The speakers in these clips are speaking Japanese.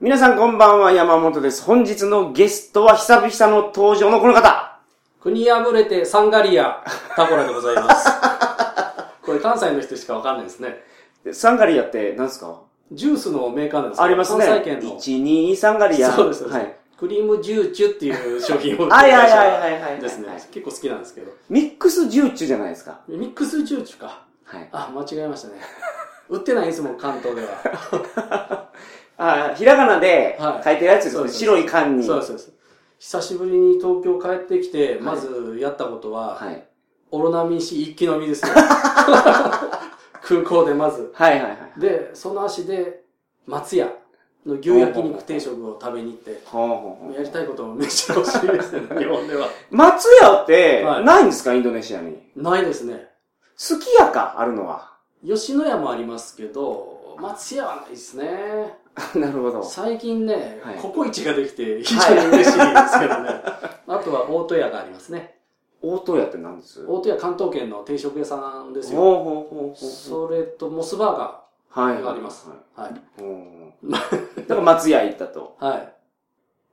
皆さんこんばんは、山本です。本日のゲストは久々の登場のこの方。国破れてサンガリア、タコラでございます。これ関西の人しかわかんないですね。サンガリアって何ですか？ジュースのメーカーなんですかありますね。関西圏の。1、2、サンガリア。そうですそうですはい。クリームジューチュっていう商品を 売ってるはいはい会はいはいはいはい社ですね。結構好きなんですけど。ミックスジューチュじゃないですか？ミックスジューチュか。はい。あ、間違えましたね。売ってないんですもん、関東では。あ、ひらがなではい書いてるやつですね。そうです白い缶に。そうですそう。久しぶりに東京帰ってきて、まずやったことは、はい。オロナミン C 一気飲みですよ。空港でまず。はいはいはい。で、その足で、松屋の牛焼肉定食を食べに行って、やりたいことをめっちゃ欲しいですね、日本では。松屋ってはいないんですか、インドネシアに？ないですね。すき家か、あるのは。吉野家もありますけど、松屋はないですね。なるほど。最近ね、はいココイチができて非常に嬉しいですけどね。あとは大戸屋がありますね。大戸屋って何です？大戸屋関東圏の定食屋さんですよ。それとモスバーガはい。ーがあります。はいだから松屋行ったと。はい。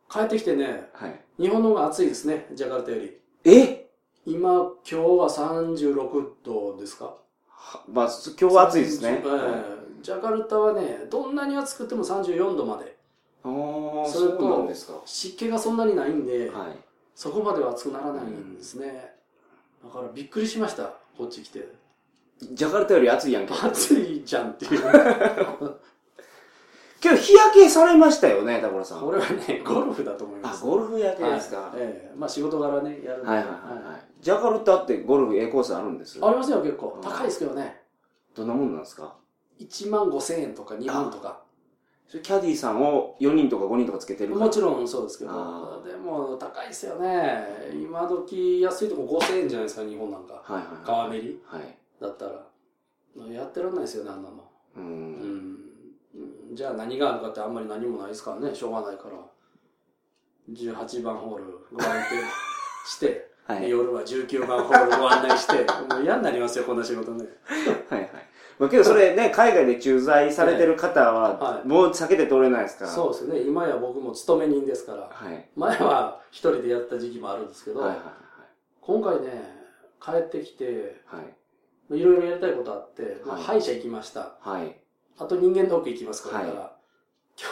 帰ってきてね、はい。日本の方が暑いですね、ジャカルタより。え？今、今日は36度ですかはまあ、す今日は暑いですね。ええジャカルタはね、どんなに暑くても34度まで。ああ、それとそうなんですか。湿気がそんなにないんで、はい。そこまでは暑くならないんですね。だからびっくりしました、こっち来て。ジャカルタより暑いやんけ。暑いじゃんっていう。けど日焼けされましたよね、田村さん。これはね、ゴルフだと思いまあ、す。ゴルフ焼けですか。はいええまあ仕事柄ね、やるんではいはいはいはい。ジャカルタってゴルフ A コースあるんです？ありますよ、結構う。ん高いですけどね。どんなもんなんですか？1万5千円とか2万とか。キャディーさんを4人とか5人とかつけてるもちろんそうですけどあ、でも高いですよね。今時安いとこ5000円じゃないですか、日本なんか。はいはい。川べりはい。だったら。やってらんないですよね、あんなの。う。うんん。じゃあ何があるかってあんまり何もないですからね、しょうがないから。18番ホールご案内して、はい。夜は19番ホールご案内して、もう嫌になりますよ、こんな仕事ね。は いはい。まあ、けどそれね、海外で駐在されてる方ははいもう避けて通れないですから。そうですね、今や僕も勤め人ですから。はい。前は一人でやった時期もあるんですけど、はいはい今回ね、帰ってきて、はい。はい。いろいろやりたいことあって、まあはい歯医者行きました。はい。あと人間ドック行きますから、はいだから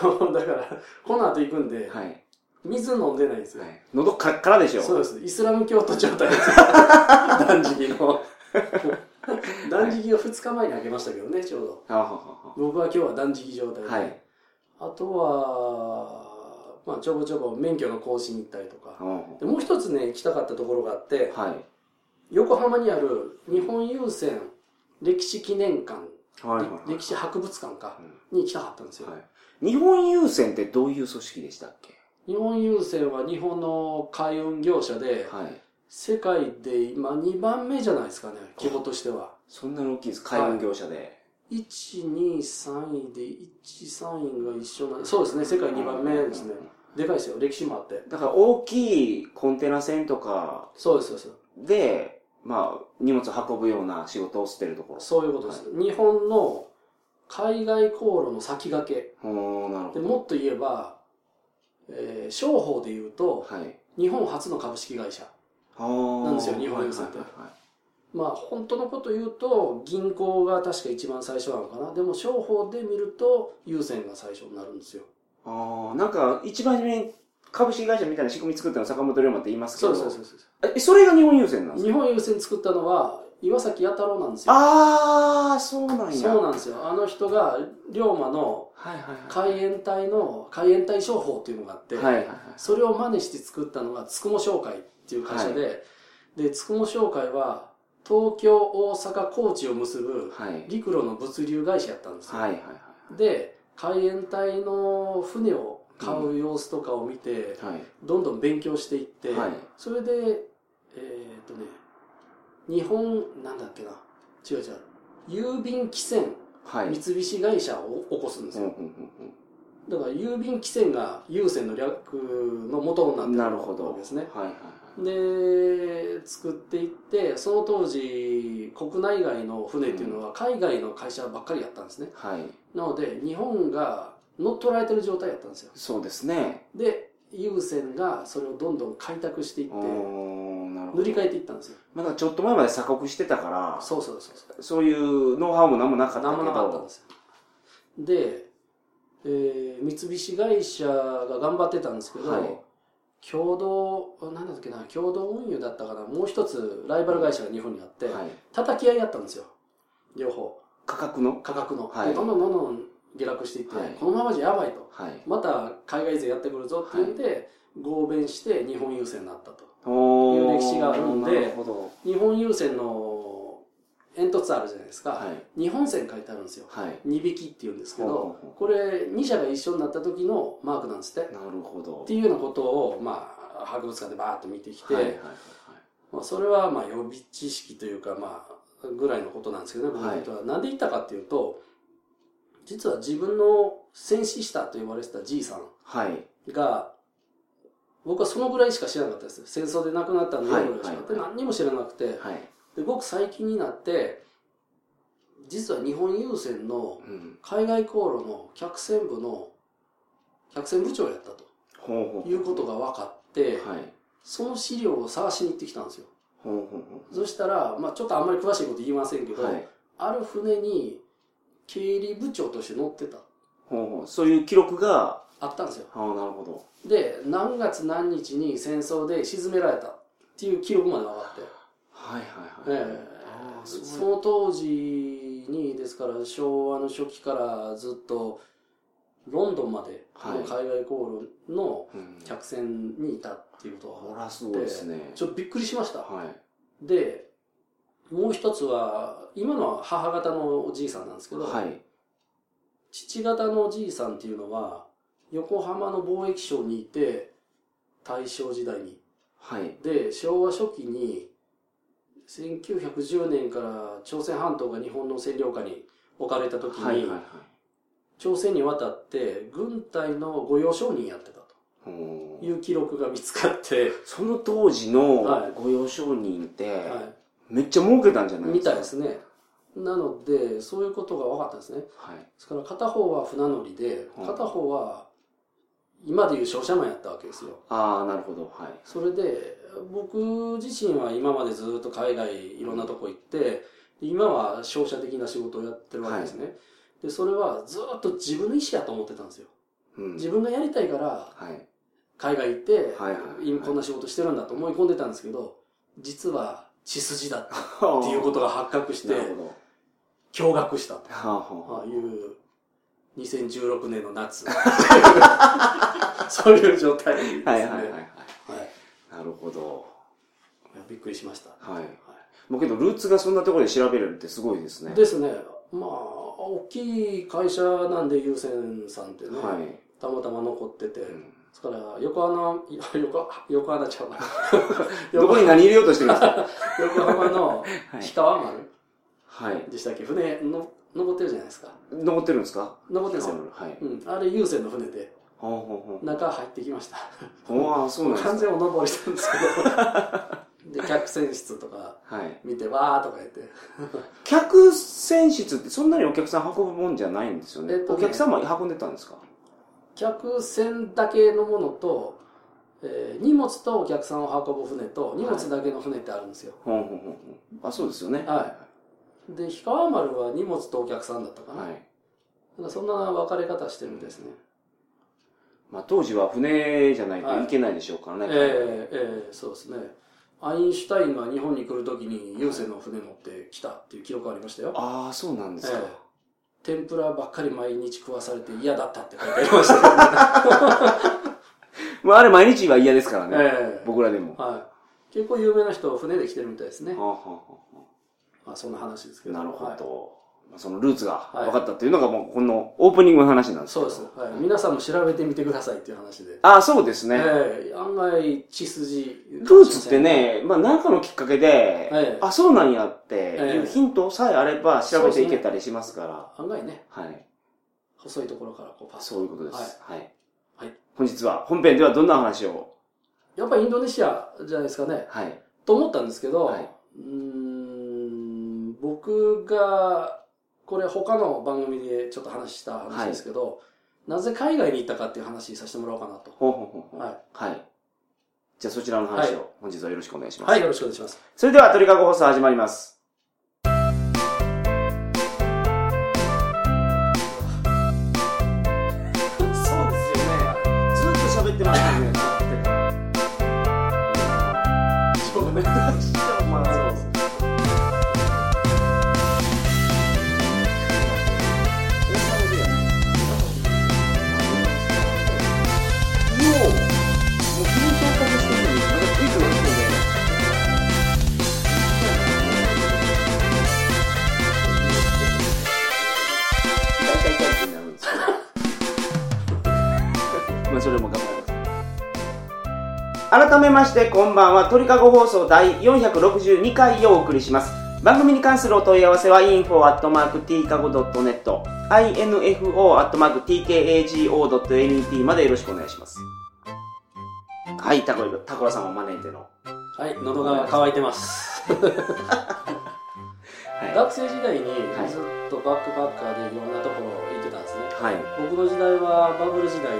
今日、だから、この後行くんで、はい。水飲んでないんですよ。はい。喉カッカラでしょ。そうです。イスラム教徒状態ですよ。断食の。断食を2日前にあげましたけどね、ちょうど。僕は今日は断食状態で。あはい。あとは、まあ、ちょぼちょぼ免許の更新行ったりとか。はでもう一つね、行きたかったところがあって、あはい。横浜にある日本郵船歴史記念館。歴史博物館か、うんに行きたかったんですよ。はい日本郵船ってどういう組織でしたっけ？日本郵船は日本の海運業者で、はい。世界で今2番目じゃないですかね、規模としては。そんなに大きいです。海運業者で。1、2、3位で、1、3位が一緒な、そうですね、世界2番目ですね。でかいですよ、歴史もあって。だから大きいコンテナ船とかそうです、そうです。で、まあ、荷物を運ぶような仕事をしてるところ。そういうことです。日本の海外航路の先駆け。おー、なるほでど。もっと言えば、えー商法で言うと、はい。日本初の株式会社。なんですよ日本郵船ってまあ本当のこと言うと銀行が確か一番最初なのかな。でも商法で見ると優先が最初になるんですよ。ああ、なんか、一番初めに株式会社みたいな仕組み作ったの坂本龍馬って言いますけど。そうそうですそうえ、それが日本郵船なんですか？日本優先作ったのは岩崎弥太郎なんですよ。ああ、そうなんや。そうなんですよ。あの人が龍馬の。海援隊の海援隊商法っていうのがあって、はいはいはい。それを真似して作ったのがつくも商会っていう会社で、でつくも商会は東京大阪高知を結ぶはい。陸路の物流会社やったんですよ、はいはいはい。で海援隊の船を買う様子とかを見て、はい。どんどん勉強していって、はいそれでえーっとね日本なんだっけな違う違う郵便汽船はい。三菱会社を起こすんですよ、うんうんうんだから郵便汽船が郵船の略の元にうん。なってるなるほど。わけですねはいはいはい。で作っていってその当時国内外の船っていうのは海外の会社ばっかりやったんですねはい。なので日本が乗っ取られてる状態だったんですよ。そうですね。で、優先がそれをどんどん開拓していって。塗り替えていったんですよ。まだちょっと前まで鎖国してたから、そうそうそうそう。そういうノウハウも何もなかったけど。何もなかったんですよ。で、えー三菱会社が頑張ってたんですけど、はい共同、なんだっけな、共同運輸だったかな、もう一つライバル会社が日本にあって、はい。叩き合いやったんですよ。両方。価格の？価格の。はいでどんどんどんどん下落していって、はいこのままじゃやばいと。はい。また海外勢やってくるぞって言って、合弁して日本郵船になったと。いう歴史があるんで。日本郵船の煙突あるじゃないですか。はい。日本船書いてあるんですよ。はい。二匹って言うんですけどこれ2社が一緒になった時のマークなんですって。なるほど。っていうようなことを、まあ、博物館でバーッと見てきて、はいはいはいまあ、それはまあ予備知識というか、まあ、ぐらいのことなんですけどね、僕はいにとっては。なんで言ったかっていうと、実は自分の戦死したと言われてたじいさんはい。が、僕はそのぐらいしか知らなかったです。戦争で亡くなったんで、はいぐらいしかってはい何にも知らなくて、はい。で、ごく最近になって、実は日本郵船のうん。海外航路の客船部の客船部長やったと。いうことが分かって、はい。その資料を探しに行ってきたんですよ。ほうほうほそしたら、まあちょっとあんまり詳しいこと言いませんけど、う。はい。ある船に経理部長として乗ってた。ほうほう。そういう記録が、あったんですよ。ああ、なるほど。で、何月何日に戦争で沈められたっていう記録まで分かって。はいはいはい。ええああそうその当時に、ですから昭和の初期からずっとロンドンまでの海外航路のうん。客船にいたっていうことは、ほら、すごいですね。ちょっとびっくりしました。はい。で、もう一つは、今のは母方のおじいさんなんですけど、はい。父方のおじいさんっていうのは、横浜の貿易商にいて、大正時代に。はい。で、昭和初期に、1910年から朝鮮半島が日本の占領下に置かれた時に、はいはいはい。朝鮮に渡って軍隊の御用商人やってたという記録が見つかって、その当時のはい御用商人って、はめっちゃ儲けたんじゃないですか？たいですね。なので、そういうことが分かったんですね。はい。ですから片方は船乗りで、うん片方は今でいう商社マンやったわけですよ。ああ、なるほど。はい。それで、僕自身は今までずっと海外いろんなとこ行って、今は商社的な仕事をやってるわけですね。で、それはずっと自分の意思やと思ってたんですよ。うん。自分がやりたいからはい。海外行って、はいはいはい今こんな仕事してるんだと思い込んでたんですけど、実は血筋だった っていうことが発覚して。驚愕したという2016年の夏。そういう状態ですね。はいはいはいはい。はいなるほど。びっくりしました。はい。もうけど、ルーツがそんなところで調べれるってすごいですね。ですね。まあ、大きい会社なんで、優先さんってね、はい。たまたま残ってて、うんですから、横浜、いや横、横浜ちゃうわ どこに何入れようとしてるんですか？横浜のはい氷川丸はい。でしたっけ？船の、残ってるじゃないですか。残ってるんですか？残ってるんですよ。はい。うん。あれ、優先の船で、中入ってきました。う。おあそうなんです完か。全お登りしたんですけど。で、客船室とかはい。見て、わーとか言って。客船室ってそんなにお客さん運ぶもんじゃないんですよね。えっとねお客様運んでたんですか？客船だけのものと、えー荷物とお客さんを運ぶ船と荷物だけの船ってあるんですよ、ほうほうほうほう。あ、そうですよね。はで氷川丸は荷物とお客さんだったかな,、はい。なんかそんな分かれ方してるんですね、まあ当時は船じゃないとい。けないでしょうからね。えーえーそうですね。アインシュタインが日本に来るときに郵船の船乗って来たっていう記録ありましたよ、ああ、そうなんですか。ええ。天ぷらばっかり毎日食わされて嫌だったって書いてありましたけどねまああれ毎日は嫌ですからね。ええ。僕らでも。ははい、結構有名な人船で来てるみたいですね。あ、はあはまあそんな話ですけど。あなるほど。はい。まあそのルーツがはい。分かったっていうのがもうこのオープニングの話なんですそうです、はい、皆さんも調べてみてくださいっていう話で、ああ、そうですね。ええ案外血筋ルーツってね、まあ何かのきっかけで、ええあ、そうなんやってええ。いうヒントさえあれば調べていけたりしますから。案外ね。はい。細いところからこうパスそういうことです。はい。はい。本日は本編ではどんな話を？やっぱりインドネシアじゃないですかね。はい。と思ったんですけど、はい。うーん僕がこれ他の番組でちょっと話した話ですけど、なぜ海外に行ったかっていう話させてもらおうかなと。ほうほうほう。はい。はい。じゃあそちらの話はを本日はよろしくお願いします。はい、よろしくお願いします。それでは鳥かご放送始まります。改めましてこんばんは。鳥かご放送第462回をお送りします。番組に関するお問い合わせは info.tkago.net info.tkago.net までよろしくお願いします。はいタコタコラさんを招いての。はい、喉が渇いてます。はい。学生時代にはい。ずっとバックパッカーでいろんなところ行ってたんですね。はい。僕の時代はバブル時代で、は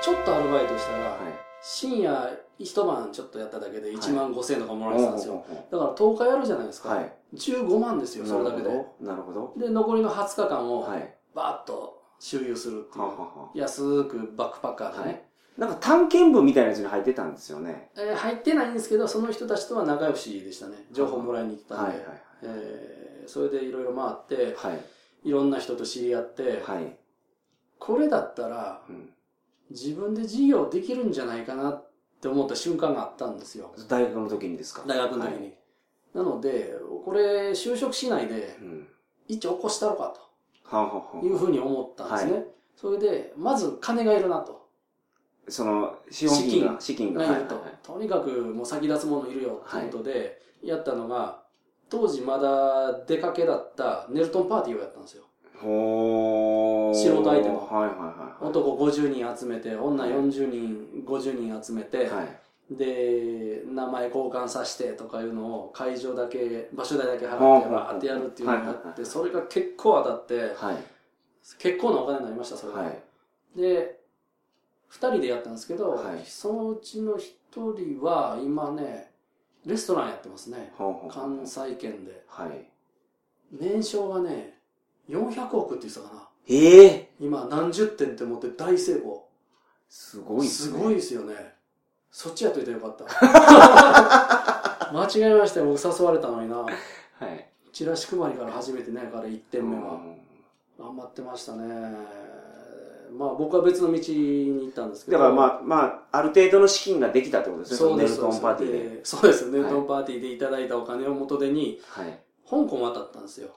ちょっとアルバイトしたら、い深夜一晩ちょっとやっただけで1万5千円とかもらえてたんですよ。ほうほだから10日やるじゃないですか。はい15万ですよ、それだけで。なるほどで、残りの20日間をはいバーッと周遊するっていう。ははは安くバックパッカーでね。はいなんか探検部みたいなやつに入ってたんですよねえー入ってないんですけど、その人たちとは仲良しでしたね。情報もらいに行ったんで。はいはいえーそれでいろいろ回って、はいいろんな人と知り合って、はいこれだったらうん自分で事業できるんじゃないかなって思った瞬間があったんですよ。大学の時にですか？大学の時に。はいなので、これ就職しないでうん一応起こしたろかというふうに思ったんですね。はそれで、まず金がいるなと。その資本金が資金ががいると。はいはいはいとにかくもう先立つものいるよっていうことで、やったのが、当時まだ出かけだったネルトンパーティーをやったんですよ。素人相手の。はいはいはい男50人集めて、女40人、50人集めて、はい。で、名前交換させてとかいうのを会場だけ、場所代だけ払って、バーってやるっていうのをやって、はいはいはい。それが結構当たって、はい。結構なお金になりました、それが。はい。で、二人でやったんですけど、はい。そのうちの一人は今ね、レストランやってますね。関西圏で。はい。年商がね、400億って言ってたかな。ええ今何十点って持って大成功。すごいっすねすごいですよね。そっちやっといてよかった。間違えましたよ、僕誘われたのにな。はいチラシ配りから始めてね、彼1点目は。うん頑張ってましたね。まあ僕は別の道に行ったんですけど。だからまあまあある程度の資金ができたってことですねそうです。ネルトンパーティーでそうです。ネルトはンパーティーでいただいたお金を元手に、はい香港渡ったんですよ。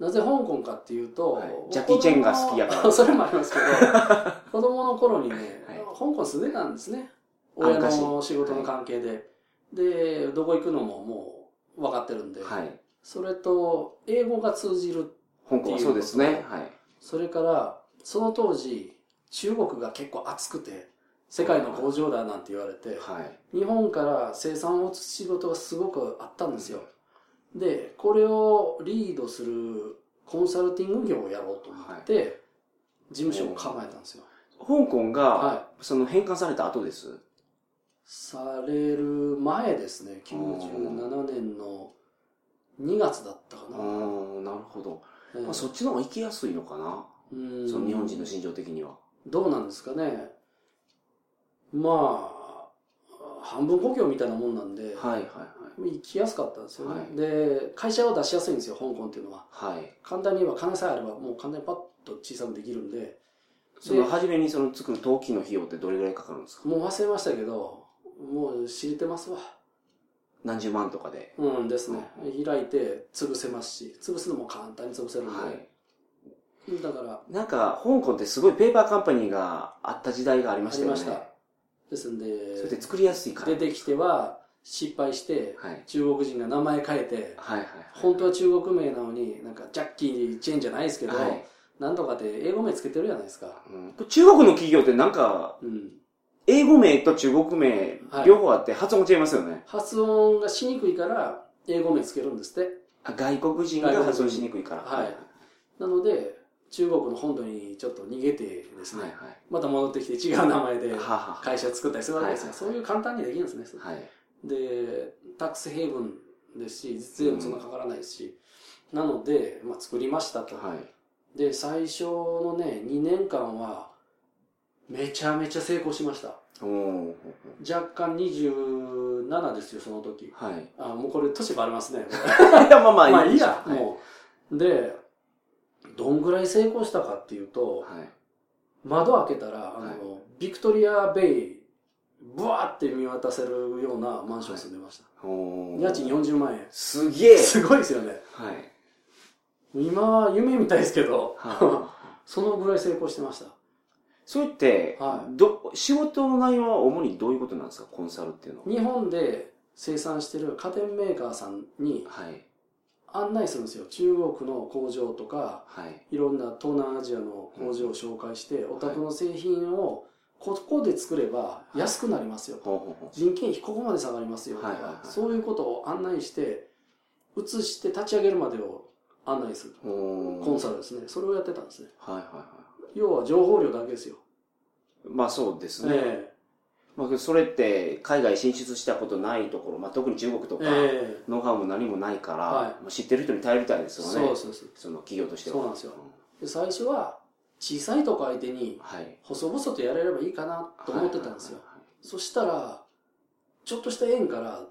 なぜ香港かっていうと、はい。ジャッキーチェンが好きやから。それもありますけど、子供の頃にね、はい。香港住んでたんですね。あ親の仕事の関係で。で、どこ行くのももう分かってるんで、はい。それと英語が通じる。香港はそうですね。はい。それから、その当時、中国が結構熱くて、世界の工場だなんて言われて、はい。日本から生産を移す仕事がすごくあったんですよ。で、これをリードするコンサルティング業をやろうと思って、事務所を構えたんですよ。香港がはその返還された後です？される前ですね、97年の2月だったかな。なるほど。ええ。まあそっちの方が行きやすいのかな？うん。その日本人の心情的には。どうなんですかね。まあ、半分故郷みたいなもんなんで、はいはい行きやすかったんですよね。はい。で、会社を出しやすいんですよ、香港っていうのは。はい。はい簡単に言えば金さえあればもう簡単にパッと小さくできるんでその初めにその作る登記の費用ってどれぐらいかかるんですか？もう忘れましたけどもう知れてますわ。何十万とかで。うんですね。開いて潰せますし潰すのも簡単に潰せるんで、はい。だからなんか香港ってすごいペーパーカンパニーがあった時代がありあましたよね。りました。ですんでそれで作りやすいから。出てきては失敗してはい。中国人が名前変えてはいはい本当は中国名なのになんかジャッキーチェーンじゃないですけど、はい。なんとかって英語名つけてるじゃないですか。うん。中国の企業ってなんかうん。英語名と中国名はい。両方あって発音違いますよね、発音がしにくいから英語名つけるんですって。あ外国人が発音しにくいから。はい。なので中国の本土にちょっと逃げてですね、はいはい。また戻ってきて違う名前ではは会社を作ったりするわけですよ。はい。そういう簡単にできるんですね。はい。で、タックスヘイブンですし、実税もそんなかからないですし、なので、まあ、作りましたと。はい。で、最初のね、2年間は、めちゃめちゃ成功しました。若干27ですよ、その時。はい。あ、もうこれ年バレますね。いや、まあまあ、まあいいや、はいもう。で、どんぐらい成功したかっていうと、はい。窓開けたら、あの、はいビクトリアベイ、ブワーって見渡せるようなマンションに住んでました。家賃40万円。すげえすごいですよね。はい。今、夢みたいですけど、は そのぐらい成功してました。それって、はいど、仕事の内容は主にどういうことなんですか？コンサルっていうのは。日本で生産してる家電メーカーさんにはい。案内するんですよ。中国の工場とか、はい。いろんな東南アジアの工場を紹介して、お宅の製品をここで作れば安くなりますよと。ほうほうほ人件費ここまで下がりますよとか、はいはいはいそういうことを案内して、移して立ち上げるまでを案内する。コンサルですね。それをやってたんですね。はいはいは要は情報量だけですよ。い。まあそうですね。えまあそれって海外進出したことないところ、まあ特に中国とえか、えノウハウも何もないから、知ってる人に頼りたいですえよね。そうそうそう。その企業としては。そうなんですよで最初は小さいとこ相手にはい。細々とやれればいいかなと思ってたんですよ。そしたら、ちょっとした縁から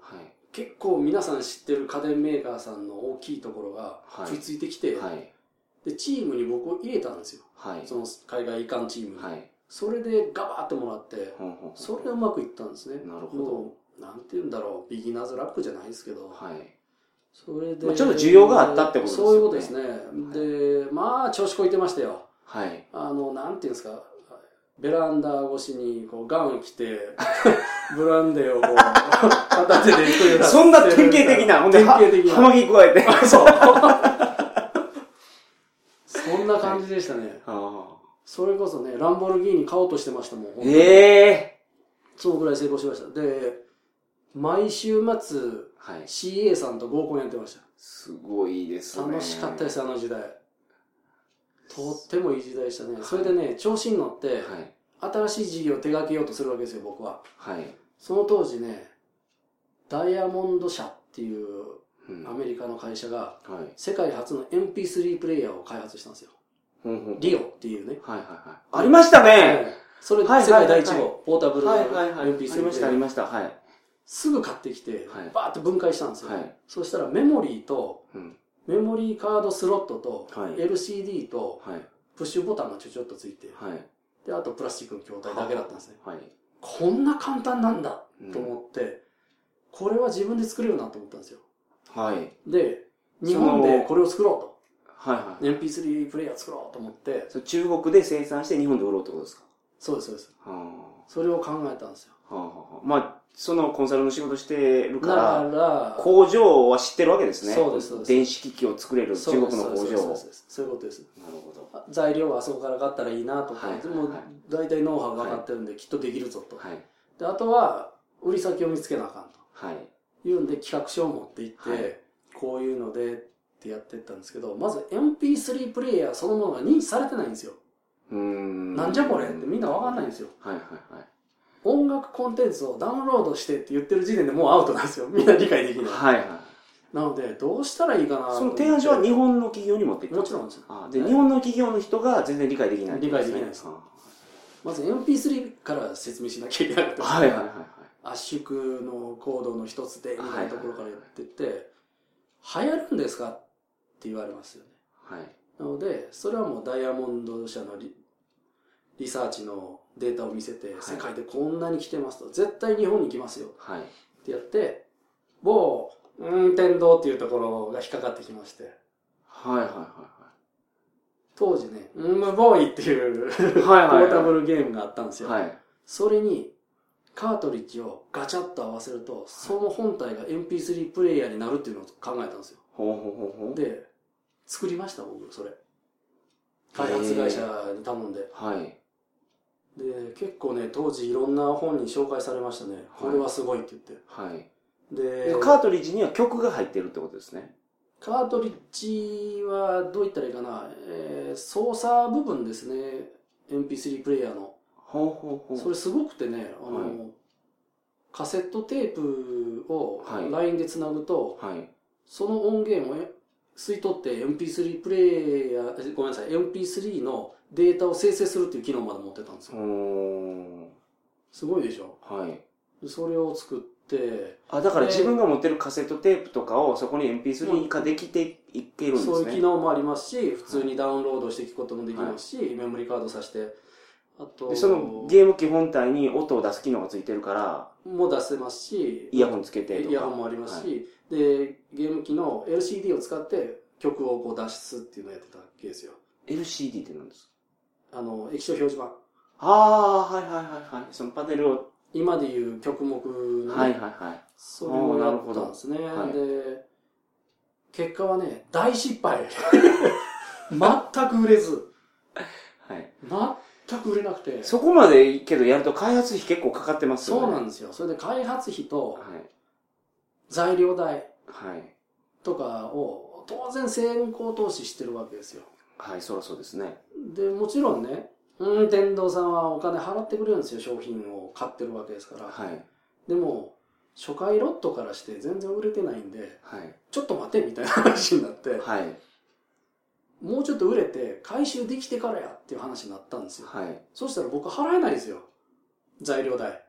結構皆さん知ってる家電メーカーさんの大きいところがはい食いついてきて。で、チームに僕を入れたんですよ。はい。その海外移管チームに。はい。それでガバーってもらって、それでうまくいったんですね。なるほどなんて言うんだろう、ビギナーズラックじゃないですけど、はい。それで、まあちょっと需要があったってことですよねそういうことですね。で、まあ、調子こいてましたよ。はい。あの、なんていうんですか、ベランダ越しに、こう、ガウン着て、ブランデーをこう、片手で行くような。そんな典型的な、ほんで、典型的な。は葉巻加えて。そう。そんな感じでしたね。あそれこそね、ランボルギーニ買おうとしてましたもん。ええそのぐらい成功しました。で、毎週末、はい。CA さんと合コンやってました。すごいですね。楽しかったです、あの時代。とってもいい時代でしたね。それでね、調子に乗って、はい。新しい事業を手掛けようとするわけですよ、僕は。はい。その当時ね、ダイヤモンド社っていううんアメリカの会社が、はい。世界初の MP3 プレイヤーを開発したんですよ。ほんほんリオっていうね。はいはいはい。ありましたねええそれ、はい世界第一はいはい号、ポータブルのはいはいはい。あ MP3 りプレイヤーましたありました。はい。すぐ買ってきてはい、バーって分解したんですよ。はい。そしたらメモリーと、うん。メモリーカードスロットと、はい LCD と、はい。プッシュボタンがちょちょっとついて、はい。で、あとプラスチックの筐体だけだったんですね。はい。こんな簡単なんだうんと思って、これは自分で作れるなと思ったんですよ。はい。で、日本でこれを作ろはいはい。うと。MP3 プレイヤー作ろうと思って、中国で生産して日本で売ろうってことですか？そうです、そうです。はそれを考えたんですよ。あ。はあはあ。まあ、そのコンサルの仕事してるかだら、工場は知ってるわけですね。そうですそうです電子機器を作れる中国の工場を。そうですそういうことです。なるほど。あ材料はあそこから買ったらいいなとか、はいでもはい大体ノウハウが分かってるんで、きっとできるぞと。はい。で、あとは、売り先を見つけなあかんはい。と。いうんで企画書を持って行って、はいこういうのでってやってったんですけど、まず MP3 プレイヤーそのものが認知されてないんですよ。うーん。なんじゃこれってみんな分かんないんですよ。はいはいはい。音楽コンテンツをダウンロードしてって言ってる時点でもうアウトなんですよ。みんな理解できない。はいはい。なので、どうしたらいいかなとその提案書は日本の企業に持っていったもちろんですあで、はい日本の企業の人が全然理解できない理解できないですあまず MP3 から説明しなきゃいけないはいはいはい。圧縮のコードの一つでみたいなところからやってって、流行るんですかって言われますよね。はい。なので、それはもうダイヤモンド社のリリサーチのデータを見せて、はい世界でこんなに来てますと、絶対日本に来ますよはい。ってやって、某、うん、天堂っていうところが引っかかってきまして、はいはいは当時ね、うん、ボーイっていういはい。ポはいはいはい。ータブルゲームがあったんですよ。はい。それに、カートリッジをガチャッと合わせると、その本体が MP3 プレイヤーになるっていうのを考えたんですよ。ほうほうほうほう。で、作りました、僕、それ。開発会社に頼んで。はい。で、結構ね、当時いろんな本に紹介されましたね。これはすごいって言って。はい。でで、カートリッジには曲が入ってるってことですね。カートリッジはどう言ったらいいかな、えー操作部分ですね MP3 プレイヤーのほうほうほう。それすごくてねあの、はいカセットテープをはい LINE でつなぐと、はい。その音源をえ吸い取って MP3 プレイヤーえごめんなさい MP3 のデータを生成するっていう機能まで持ってたんですよ。すごいでしょ？はい。でそれを作って。あ、だから自分が持ってるカセットテープとかをそこに MP3 化できていけるんですね。そういう機能もありますし普通にダウンロードしていくこともできますし、メモリーカードさして。あとでそのゲーム機本体に音を出す機能がついてるから、も出せますしイヤホンつけてとか。イヤホンもありますし、はい。でゲーム機の LCD を使って曲をこう脱出っていうのをやってたわけですよ。LCD って何ですか？あの液晶表示板ああー、はいはいはいはい。そのパネルを。今でいう曲目のね、はいはいはい。それをやったんですね、はいで結果はね大失敗 全く売れずはい。全く売れなくてそこまでけどやると開発費結構かかってますよね。そうなんですよそれで開発費とはい。材料代はい。とかを当然先行投資してるわけですよはい、そらそうですね。でもちろんねうん天堂さんはお金払ってくれるんですよ商品を買ってるわけですから、はい。でも初回ロットからして全然売れてないんではい。ちょっと待てみたいな話になってはい。もうちょっと売れて回収できてからやっていう話になったんですよはい。そしたら僕払えないですよ材料代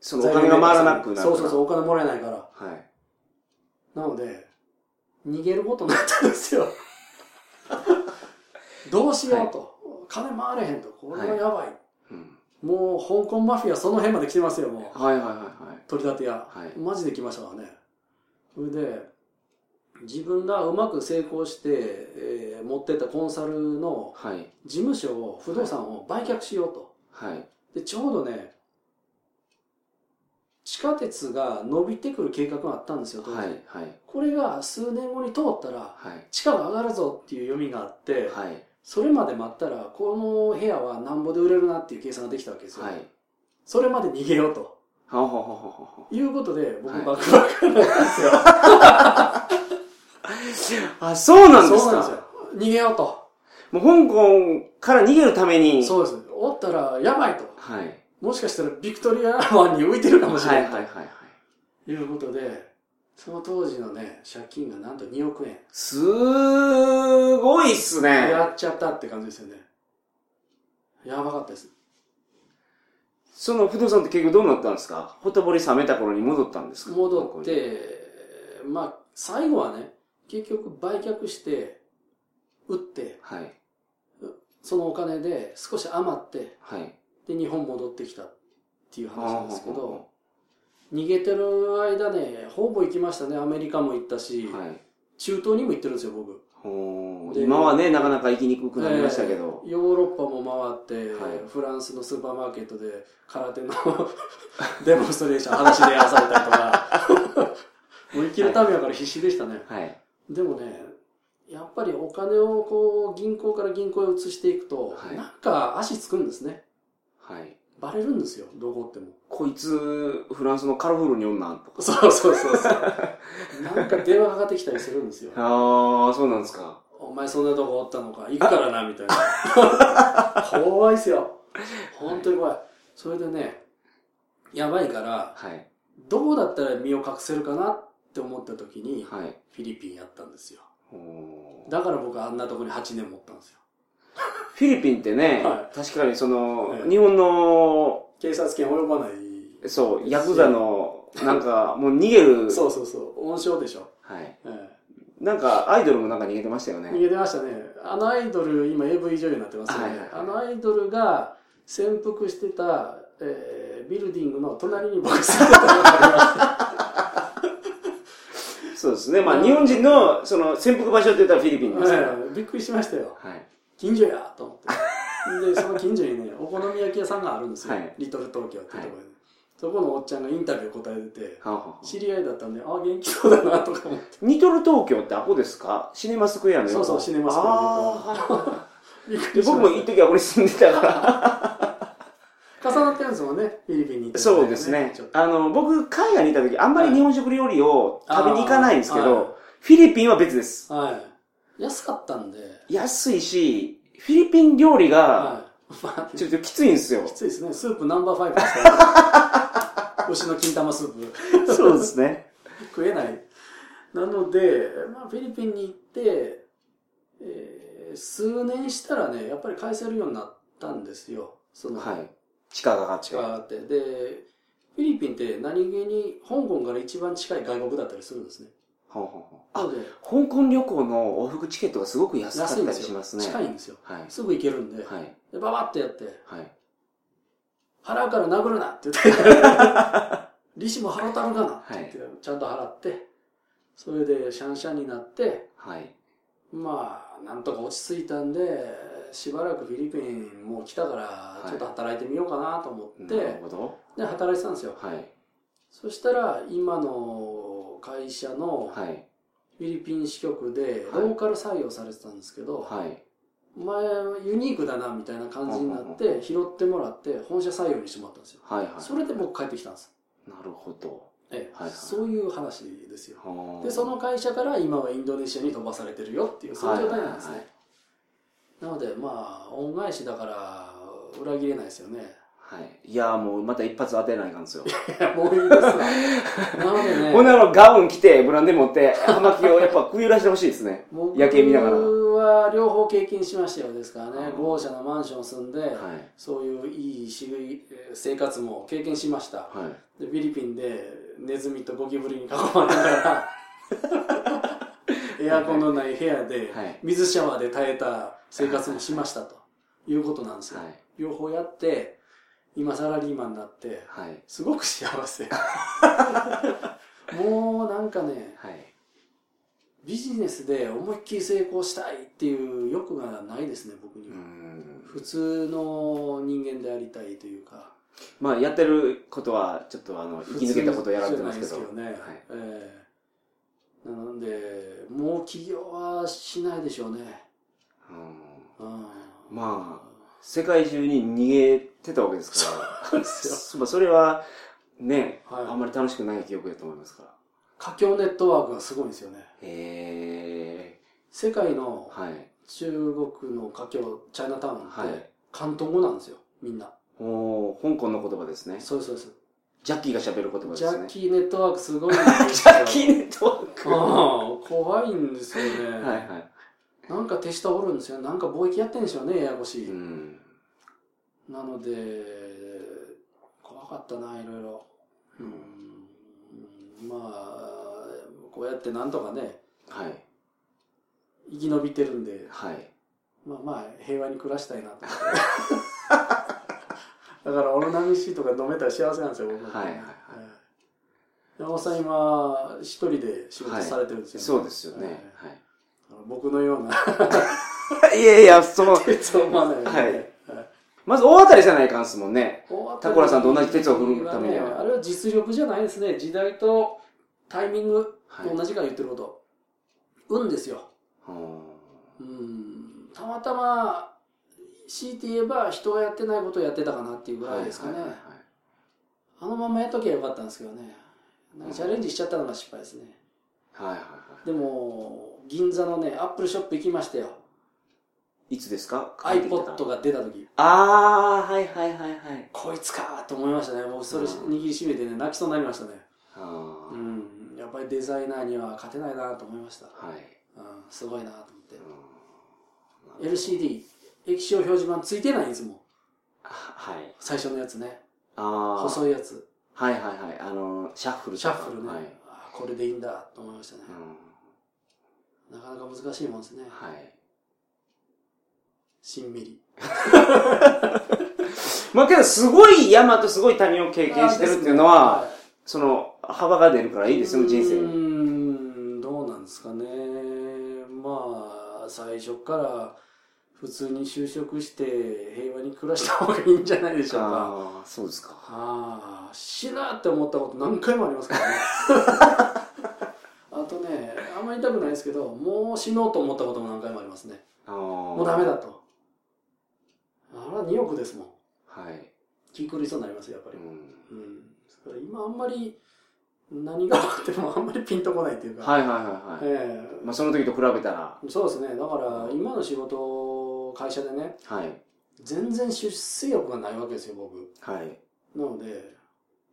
そのお金が回らなくなる。そうそうそうお金もらえないからはい。なので逃げることになったんですよ どうしようと、金回れへんと。これはやばい、うん。もう香港マフィアその辺まで来てますよもう。はいはいはいはい。取り立て屋、はい。マジで来ましたからね。それで自分がうまく成功して、えー持ってったコンサルのはい。事務所を不動産を売却しようと。はい。でちょうどね地下鉄が伸びてくる計画があったんですよ当時、はい。はい。これが数年後に通ったらはい。地価が上がるぞっていう読みがあって、はい。それまで待ったらこの部屋はなんぼで売れるなっていう計算ができたわけですよ、はい。それまで逃げようとはほほほほほ。いうことで僕はいバックバックになったんですよ、あ、そうなんですかそうなんですよ逃げようともう香港から逃げるために。そうですおったらやばいとはい。もしかしたらビクトリア湾に浮いてるかもしはいれないはいはいはい。ということでその当時のね借金がなんと2億円すーごいっすね。やっちゃったって感じですよねやばかったですその不動産って結局どうなったんですか？ほとぼり冷めた頃に戻ったんですか？戻っ。てまあ最後はね結局売却して売ってはい。そのお金で少し余ってはい。で日本戻ってきたっていう話なんですけあど逃げてる間ねほぼ行きましたね。アメリカも行ったし、ーはい。中東にも行ってるんですよ僕。今はね、なかなか行きにくくなりましたけど。えーヨーロッパも回って、はい。フランスのスーパーマーケットで空手の デモンストレーション話でやらされたりとか。もう生きるためやから必死でしたね、はい。でもねやっぱりお金をこう銀行から銀行へ移していくと、はい。なんか足つくんですねはい。バレるんですよどこってもこいつ、フランスのカラフルに女とか。そうそうそうそうなんか電話かかってきたりするんですよ ああ、そうなんですか。お前そんなとこおったのか行くからなみたいな 怖いっすよ本当に怖いそれでねやばいからはい。どうだったら身を隠せるかなって思った時にはい。フィリピンやったんですよだから僕はあんなとこに8年持ったんですよフィリピンってね、は確かにその、ええ。日本の、警察権及ばない。そう、ヤクザの、なんか、もう逃げる、そうそうそう。温床でしょ、はい。えなんか、アイドルもなんか逃げてましたよえ逃ね。げてましたね。あのアイドル今 AV 女優になってますよね、はいはいはい。あのアイドルが潜伏してた、えービルディングの隣に僕住んでたのがありまして そうですね。まあ、うん日本人の、その、潜伏場所って言ったらフィリピンですから。ええびっくりしましたよ。はい。近所やと思って。でその近所にねお好み焼き屋さんがあるんですよ、はい。リトル東京っていうところに、そこのおっちゃんがインタビュー答えててはあはあ知り合いだったんであ元気そうだなとか思って。ニトル東京ってアホですか？シネマスクエアの横？そうそうシネマスクエアの僕も一時はここに住んでたから。重なってるんですもんね、フィリピンに行って、そうですね。あの、僕、海外にいた時、あんまり日本食料理を食べに行かないんですけあー。はい。ど、フィリピンは別です。はい。安かったんで、安いし、フィリピン料理が、ちょっときついんですよき。ついですね。スープナンバーファイブですから、ね、牛の金玉スープ。そうですね。食えない。なので、まあ、フィリピンに行って、えー数年したらね、やっぱり返せるようになったんですよ。その、はい。地価がかって。があって。で、フィリピンって何気に香港から一番近い外国だったりするんですね。ほうほうほうあ、香港旅行の往復チケットがすごく安かったり安いんですよ。しますね。近いんですよ。はい。すぐ行けるんで、はい。でババッてやって、はい。払うから殴るなって言って、利子も払ったのかなって言って、ちゃんと払って、それでシャンシャンになって、はい。まあ、なんとか落ち着いたんで、しばらくフィリピンもう来たから、いちょっと働いてみようかなと思って、なるほど。で、働いてたんですよ。はい。そしたら、今の会社のはい。フィリピン支局で、はいローカル採用されてたんですけど、はい。お前ユニークだなみたいな感じになって、拾ってもらって、本社採用にしてもらったんですよ。はい。はい。それで僕帰ってきたんです。なるほど。ええはいはいそういう話ですよ。はあで、その会社から今はインドネシアに飛ばされてるよっていう、そういう状態なんですね。はいはいなので、まあ、恩返しだから、裏切れないですよね。はい。いや、もうまた一発当てないかんですよ。もういいですわ。なのでね、ほんならガウン着て、ブランデー持って、葉巻をやっぱくゆらしてほしいですね。僕夜景見ながらは両方経験しましたよですからね、うん豪奢なマンション住んで、はい。そういういい生活も経験しました。はい。でフィリピンでネズミとゴキブリに囲まれながら、エアコンのない部屋ではい水シャワーで耐えた生活もしましたということなんですよ。はい。両方やって、今サラリーマンになって、はい。すごく幸せ。もうなんかね、はい。ビジネスで思いっきり成功したいっていう欲がないですね、僕にうは。ん。普通の人間でありたいというか。まあ、やってることは、ちょっとあの、生き抜けたことをやられてますけど。普通じゃないですはいけどね。ええなので、もう起業はしないでしょうね。うんうんま世界中に逃げてたわけですから。そうですよ。まあそれは、ね、はいあんまり楽しくない記憶だと思いますから。華僑ネットワークがすごいんですよね。へ世界の。中国の華僑、チャイナタウンって、東語なんですよ、みんな。おー香港の言葉ですね。そうそうです。ジャッキーが喋る言葉ですね。ジャッキーネットワークすごいんでジすよ。ャッキーネットワーク。怖いんですよね。いはい。なんか手下おるんですよ。なんか貿易やってんでしょうね、ややこしい。うん。なので、怖かったな、いろいろ。うん、まあ、こうやってなんとかね、はい。生き延びてるんで、はい。まあまあ、平和に暮らしたいなと思って。だから、オロナミン C とか飲めたら幸せなんですよ、僕はいはいはいええ山本さん今、一人で仕事されてるんですよ、そうですよね。えはい。僕のような、いやいや、その、鉄をまない、はいまず大当たりじゃないかんすもんね。大タコラさんと同じ鉄を振るためにはねあれは実力じゃないですね。時代とタイミングはいと同じから言ってること。運ですよ。うんうん。たまたま、強いて言えば人がやってないことをやってたかなっていうぐらいですかね。はいはいはいあのままやっときゃよかったんですけどね。チャレンジしちゃったのが失敗ですね。はいはいはでも、銀座のね、アップルショップ行きましたよ。い。いつですか？iPod が出た時。あー、はいはいはいはい。こいつかと思いましたね。もうそれうん握りしめてね、泣きそうになりましたね。うん。やっぱりデザイナーには勝てないなと思いました。はい。うん、すごいなと思ってう。ん LCD、液晶表示板ついてないんですもん。はい。最初のやつね。あー。細いやつ。はいはいはい。あの、シャッフルシャッフルね。はい。あこれでいいんだと思いましたねう。んなかなか難しいもんですね。はい。しんみり。まあけど、すごい山とすごい谷を経験してるっていうのは、その、幅が出るからいいですよ、人生に。ん、どうなんですかね。まあ、最初から普通に就職して平和に暮らした方がいいんじゃないでしょうか。ああ、そうですか。ああ、死ぬって思ったこと何回もありますからね。あとね、あんまり痛くないですけど、もう死のうと思ったことも何回もありますね。ももうダメだと。あら、2億ですもん。はい。気狂いそうになりますよ、やっぱり。うんうん。だから今あんまり、何があってもあんまりピンとこないっていうか。はいはいはいはい。ええまあその時と比べたら、そうですね。だから、今の仕事、会社でね、はい。全然出世欲がないわけですよ、僕。はい。なので、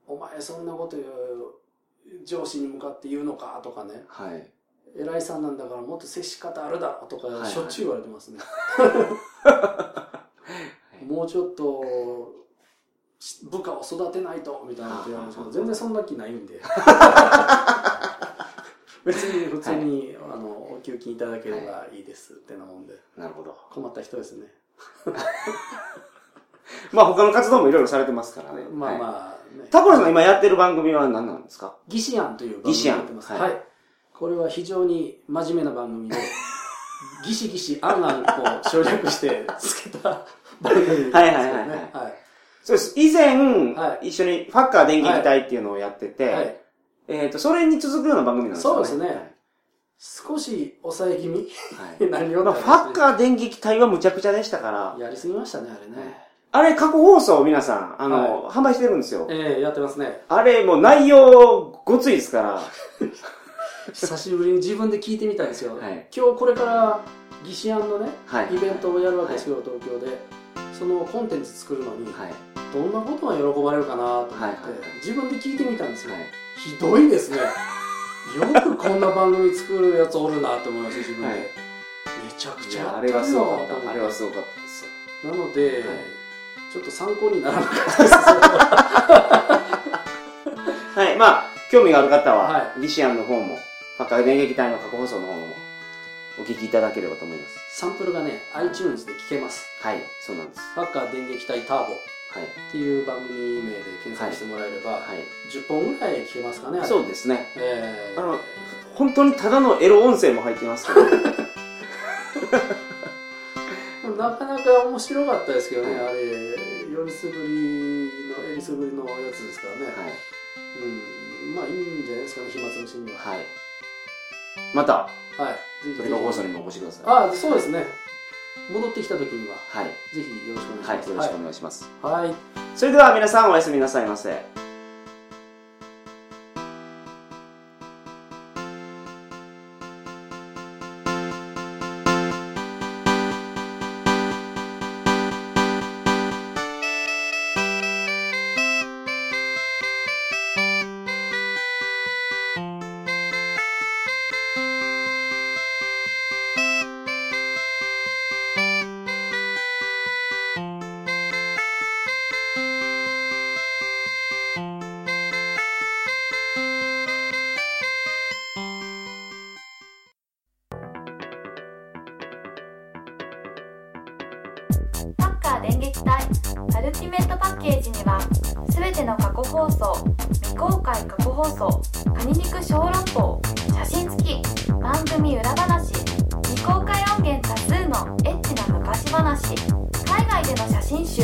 お前そんなこと言う、上司に向かって言うのかとかね、はい。偉いさんなんだからもっと接し方あるだろとか、はいはいしょっちゅう言われてますね。もうちょっと、し部下を育てないと、みたいなこと言われるんですけど、全然そんな気ないんで。別に普通に、あの、お給金いただければいいですってなもんで、なるほど。困った人ですね。まあ他の活動もいろいろされてますからね。まあはいまあ、ね。タコラさん今やってる番組は何なんですか？ギシアンという番組ギシアンやってます。はいはい。これは非常に真面目な番組で、ギシギシアンアンを省略してつけた 番組ですよね。はいはいはいはいはい。そうです。以前、はい一緒にファッカー電撃隊っていうのをやってて、はい。えっ、と、それに続くような番組なんですよね。そうですね少し抑え気味はい。は い何をまあ、ファッカー電撃隊はむちゃくちゃでしたから、やりすぎましたね、あれね。あれ過去放送皆さん、あの、販売してるんですよ。ええやってますね。あれもう内容ごついですから、久しぶりに自分で聞いてみたいんですよ。はい今日これからギシアンのね、はい。イベントをやるわけですよ、東京で。そのコンテンツ作るのに、はい。どんなことが喜ばれるかなと思って、はいはい自分で聞いてみたんですよ。はい。ひどいですね。よくこんな番組作るやつおるなと思いました、自分で。はいめちゃくいちゃややあれはすごかっってあれはすごかったですよ。なので、はいちょっと参考にならなかったです。はい。まあ、興味がある方は、はギシアンの方も、ファッカー電撃隊の過去放送の方も、お聞きいただければと思います。サンプルがね、iTunes で聞けます。はい。そうなんです。ハッカー電撃隊ターボっはい。ていう番組名で検索してもらえれば、はい。10本ぐらい聞けますかね、そうですね。えーあの本当にただのエロ音声も入ってますから。なかなか面白かったですけどね、はいあれ、よりすぐりの、えりすぐりのやつですからね。はい。うん、まあいいんじゃないですかね、暇つぶしには。はい。また、はい。トリガー放送にもお越しください。あそうですね。戻ってきた時には、はい。ぜひよろしくお願いしはい。ます。よろしくお願いします。はい。はい。それでは皆さんおやすみなさいませ。隊アルティメットパッケージには全ての過去放送未公開過去放送カニ肉小籠包写真付き番組裏話未公開音源多数のエッチな昔話海外での写真集